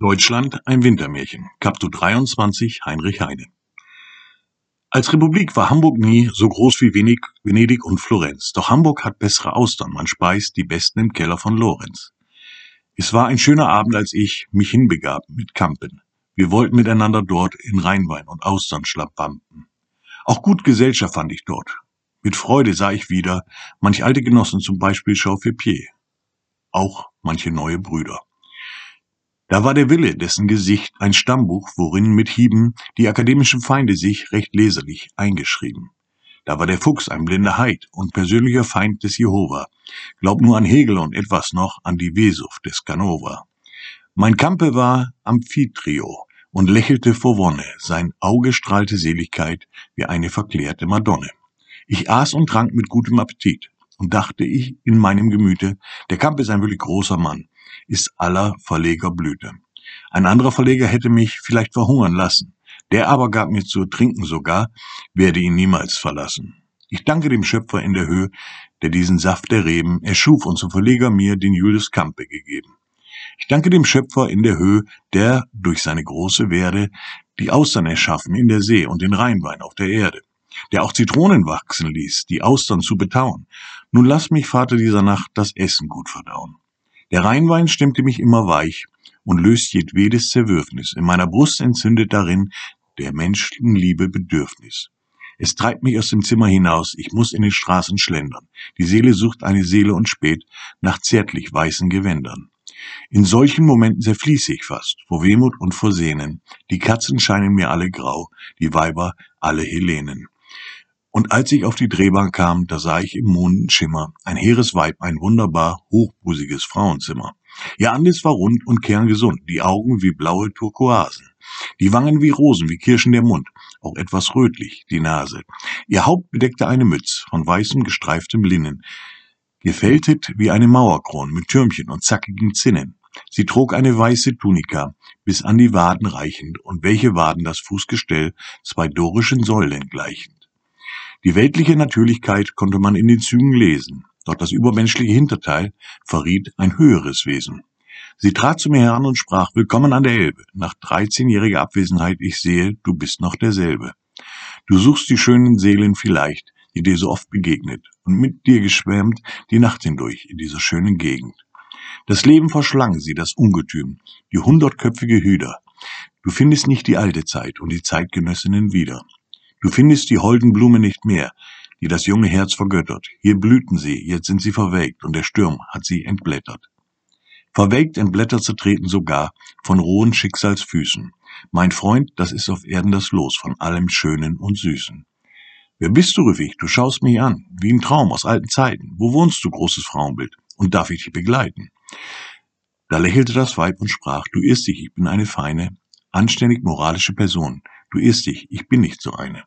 Deutschland ein Wintermärchen. Kaptu 23 Heinrich Heine. Als Republik war Hamburg nie so groß wie Venedig und Florenz. Doch Hamburg hat bessere Austern. Man speist die besten im Keller von Lorenz. Es war ein schöner Abend, als ich mich hinbegab mit Kampen. Wir wollten miteinander dort in Rheinwein und Austern schlappampen. Auch gut Gesellschaft fand ich dort. Mit Freude sah ich wieder manch alte Genossen, zum Beispiel Chauffier. Auch manche neue Brüder. Da war der Wille, dessen Gesicht ein Stammbuch, worin mit Hieben die akademischen Feinde sich recht leserlich eingeschrieben. Da war der Fuchs ein blinder Heid und persönlicher Feind des Jehova. Glaubt nur an Hegel und etwas noch an die Wesuft des Canova. Mein Kampe war Amphitrio und lächelte vor Wonne, sein Auge strahlte Seligkeit wie eine verklärte Madonne. Ich aß und trank mit gutem Appetit und dachte ich in meinem Gemüte, der Kampe ist ein wirklich großer Mann, ist aller Verleger Blüte. Ein anderer Verleger hätte mich vielleicht verhungern lassen. Der aber gab mir zu trinken sogar, werde ihn niemals verlassen. Ich danke dem Schöpfer in der Höhe, der diesen Saft der Reben erschuf und zum Verleger mir den Julius Campe gegeben. Ich danke dem Schöpfer in der Höhe, der durch seine große Werde die Austern erschaffen in der See und den Rheinwein auf der Erde, der auch Zitronen wachsen ließ, die Austern zu betauen. Nun lass mich, Vater dieser Nacht, das Essen gut verdauen. Der Rheinwein stimmte mich immer weich und löst jedwedes Zerwürfnis. In meiner Brust entzündet darin der Menschenliebe Bedürfnis. Es treibt mich aus dem Zimmer hinaus, ich muss in den Straßen schlendern. Die Seele sucht eine Seele und spät nach zärtlich weißen Gewändern. In solchen Momenten zerfließe ich fast, vor Wehmut und vor Sehnen. Die Katzen scheinen mir alle grau, die Weiber alle Helenen. Und als ich auf die Drehbahn kam, da sah ich im Mondenschimmer ein hehres Weib, ein wunderbar hochbusiges Frauenzimmer. Ihr Antlitz war rund und kerngesund, die Augen wie blaue Turkoasen, die Wangen wie Rosen, wie Kirschen der Mund, auch etwas rötlich, die Nase. Ihr Haupt bedeckte eine Mütz von weißem gestreiftem Linnen, gefältet wie eine Mauerkron mit Türmchen und zackigen Zinnen. Sie trug eine weiße Tunika, bis an die Waden reichend, und welche Waden das Fußgestell zwei dorischen Säulen gleichen. Die weltliche Natürlichkeit konnte man in den Zügen lesen, doch das übermenschliche Hinterteil verriet ein höheres Wesen. Sie trat zu mir heran und sprach, Willkommen an der Elbe. Nach dreizehnjähriger Abwesenheit, ich sehe, du bist noch derselbe. Du suchst die schönen Seelen vielleicht, die dir so oft begegnet und mit dir geschwärmt die Nacht hindurch in dieser schönen Gegend. Das Leben verschlang sie, das Ungetüm, die hundertköpfige Hüder. Du findest nicht die alte Zeit und die Zeitgenössinnen wieder. Du findest die holden Blumen nicht mehr, die das junge Herz vergöttert. Hier blühten sie, jetzt sind sie verwelkt, und der Sturm hat sie entblättert. Verwelkt entblättert zu treten sogar von rohen Schicksalsfüßen. Mein Freund, das ist auf Erden das Los von allem Schönen und Süßen. Wer bist du, rief ich, du schaust mich an, wie ein Traum aus alten Zeiten. Wo wohnst du, großes Frauenbild, und darf ich dich begleiten? Da lächelte das Weib und sprach, du irrst dich, ich bin eine feine, anständig moralische Person. Du irrst dich, ich bin nicht so eine.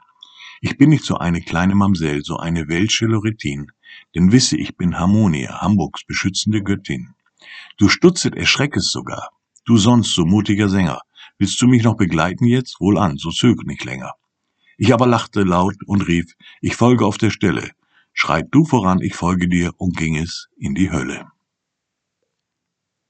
Ich bin nicht so eine kleine Mamsell, so eine welsche Loretin, denn wisse, ich bin Harmonia, Hamburgs beschützende Göttin. Du stutzet, erschreckest sogar, du sonst so mutiger Sänger, willst du mich noch begleiten jetzt? Wohl an, so zög nicht länger. Ich aber lachte laut und rief, ich folge auf der Stelle, schreit du voran, ich folge dir und ging es in die Hölle.